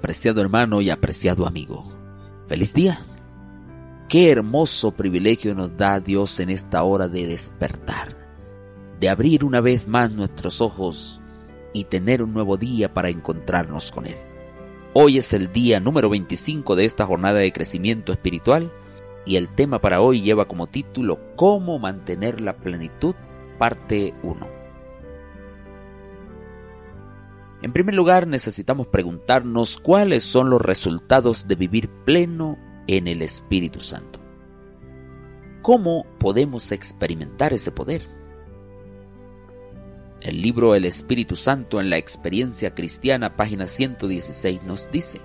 apreciado hermano y apreciado amigo. Feliz día. Qué hermoso privilegio nos da Dios en esta hora de despertar, de abrir una vez más nuestros ojos y tener un nuevo día para encontrarnos con Él. Hoy es el día número 25 de esta jornada de crecimiento espiritual y el tema para hoy lleva como título Cómo mantener la plenitud, parte 1. En primer lugar, necesitamos preguntarnos cuáles son los resultados de vivir pleno en el Espíritu Santo. ¿Cómo podemos experimentar ese poder? El libro El Espíritu Santo en la experiencia cristiana, página 116, nos dice,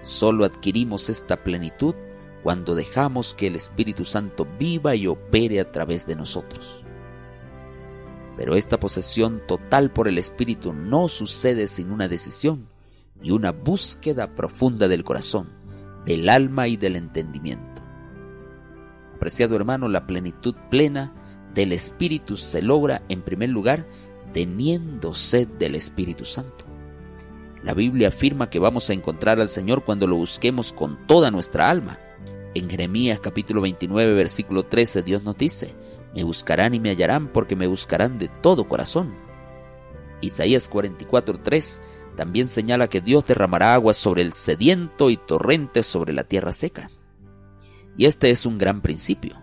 solo adquirimos esta plenitud cuando dejamos que el Espíritu Santo viva y opere a través de nosotros. Pero esta posesión total por el Espíritu no sucede sin una decisión y una búsqueda profunda del corazón, del alma y del entendimiento. Apreciado hermano, la plenitud plena del Espíritu se logra en primer lugar teniendo sed del Espíritu Santo. La Biblia afirma que vamos a encontrar al Señor cuando lo busquemos con toda nuestra alma. En Jeremías capítulo 29 versículo 13 Dios nos dice, me buscarán y me hallarán porque me buscarán de todo corazón. Isaías 44:3 también señala que Dios derramará aguas sobre el sediento y torrentes sobre la tierra seca. Y este es un gran principio,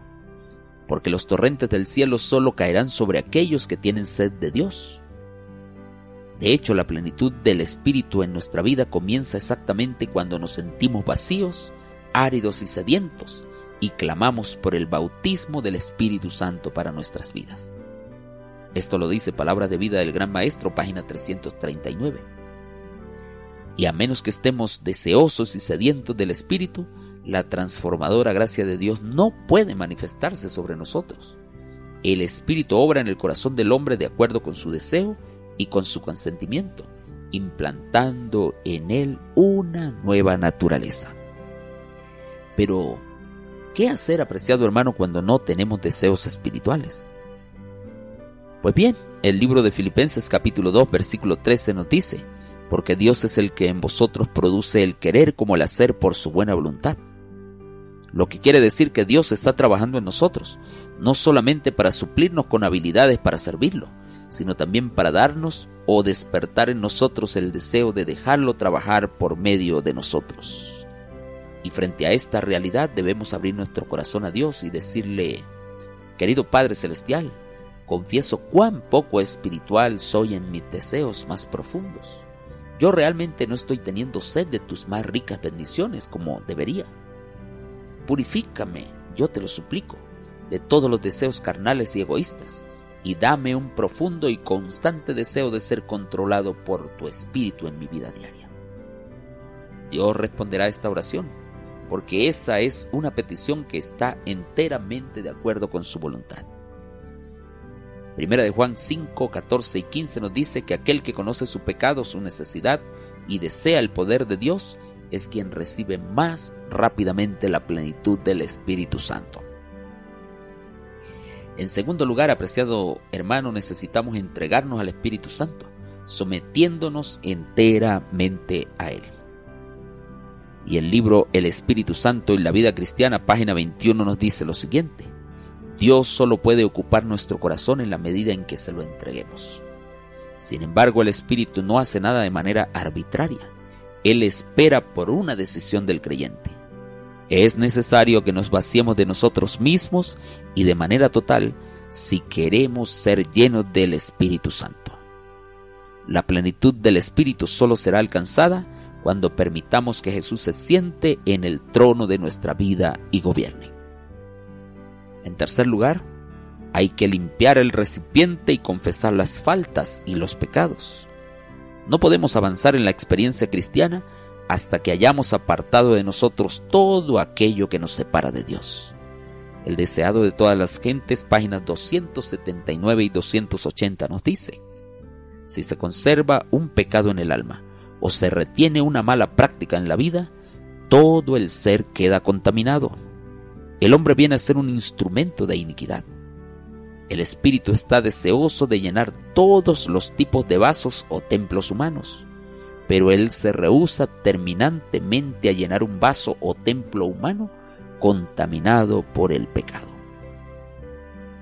porque los torrentes del cielo solo caerán sobre aquellos que tienen sed de Dios. De hecho, la plenitud del Espíritu en nuestra vida comienza exactamente cuando nos sentimos vacíos, áridos y sedientos, y clamamos por el bautismo del Espíritu Santo para nuestras vidas. Esto lo dice Palabra de Vida del Gran Maestro, página 339. Y a menos que estemos deseosos y sedientos del Espíritu, la transformadora gracia de Dios no puede manifestarse sobre nosotros. El Espíritu obra en el corazón del hombre de acuerdo con su deseo y con su consentimiento, implantando en él una nueva naturaleza. Pero, ¿Qué hacer, apreciado hermano, cuando no tenemos deseos espirituales? Pues bien, el libro de Filipenses capítulo 2 versículo 13 nos dice, porque Dios es el que en vosotros produce el querer como el hacer por su buena voluntad. Lo que quiere decir que Dios está trabajando en nosotros, no solamente para suplirnos con habilidades para servirlo, sino también para darnos o despertar en nosotros el deseo de dejarlo trabajar por medio de nosotros. Y frente a esta realidad debemos abrir nuestro corazón a Dios y decirle, querido Padre Celestial, confieso cuán poco espiritual soy en mis deseos más profundos. Yo realmente no estoy teniendo sed de tus más ricas bendiciones como debería. Purifícame, yo te lo suplico, de todos los deseos carnales y egoístas, y dame un profundo y constante deseo de ser controlado por tu espíritu en mi vida diaria. Dios responderá a esta oración porque esa es una petición que está enteramente de acuerdo con su voluntad. Primera de Juan 5, 14 y 15 nos dice que aquel que conoce su pecado, su necesidad y desea el poder de Dios es quien recibe más rápidamente la plenitud del Espíritu Santo. En segundo lugar, apreciado hermano, necesitamos entregarnos al Espíritu Santo, sometiéndonos enteramente a Él. Y el libro El Espíritu Santo y la vida cristiana, página 21, nos dice lo siguiente. Dios solo puede ocupar nuestro corazón en la medida en que se lo entreguemos. Sin embargo, el Espíritu no hace nada de manera arbitraria. Él espera por una decisión del creyente. Es necesario que nos vaciemos de nosotros mismos y de manera total si queremos ser llenos del Espíritu Santo. La plenitud del Espíritu solo será alcanzada cuando permitamos que Jesús se siente en el trono de nuestra vida y gobierne. En tercer lugar, hay que limpiar el recipiente y confesar las faltas y los pecados. No podemos avanzar en la experiencia cristiana hasta que hayamos apartado de nosotros todo aquello que nos separa de Dios. El deseado de todas las gentes, páginas 279 y 280 nos dice, si se conserva un pecado en el alma, o se retiene una mala práctica en la vida, todo el ser queda contaminado. El hombre viene a ser un instrumento de iniquidad. El espíritu está deseoso de llenar todos los tipos de vasos o templos humanos, pero él se rehúsa terminantemente a llenar un vaso o templo humano contaminado por el pecado.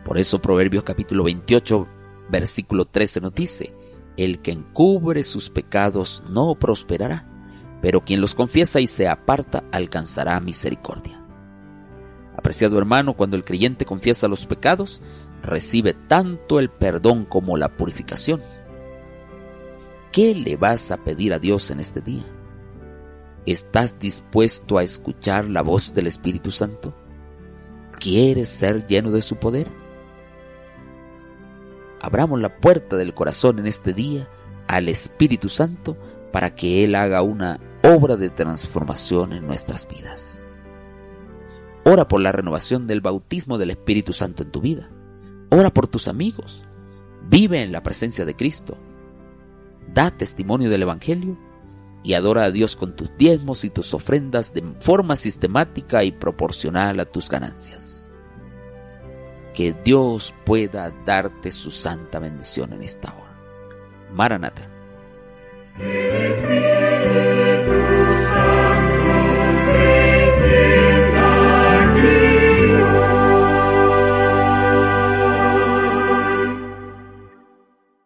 Por eso Proverbios capítulo 28, versículo 13 nos dice, el que encubre sus pecados no prosperará, pero quien los confiesa y se aparta alcanzará misericordia. Apreciado hermano, cuando el creyente confiesa los pecados, recibe tanto el perdón como la purificación. ¿Qué le vas a pedir a Dios en este día? ¿Estás dispuesto a escuchar la voz del Espíritu Santo? ¿Quieres ser lleno de su poder? Abramos la puerta del corazón en este día al Espíritu Santo para que Él haga una obra de transformación en nuestras vidas. Ora por la renovación del bautismo del Espíritu Santo en tu vida. Ora por tus amigos. Vive en la presencia de Cristo. Da testimonio del Evangelio y adora a Dios con tus diezmos y tus ofrendas de forma sistemática y proporcional a tus ganancias. Que Dios pueda darte su santa bendición en esta hora. Maranata.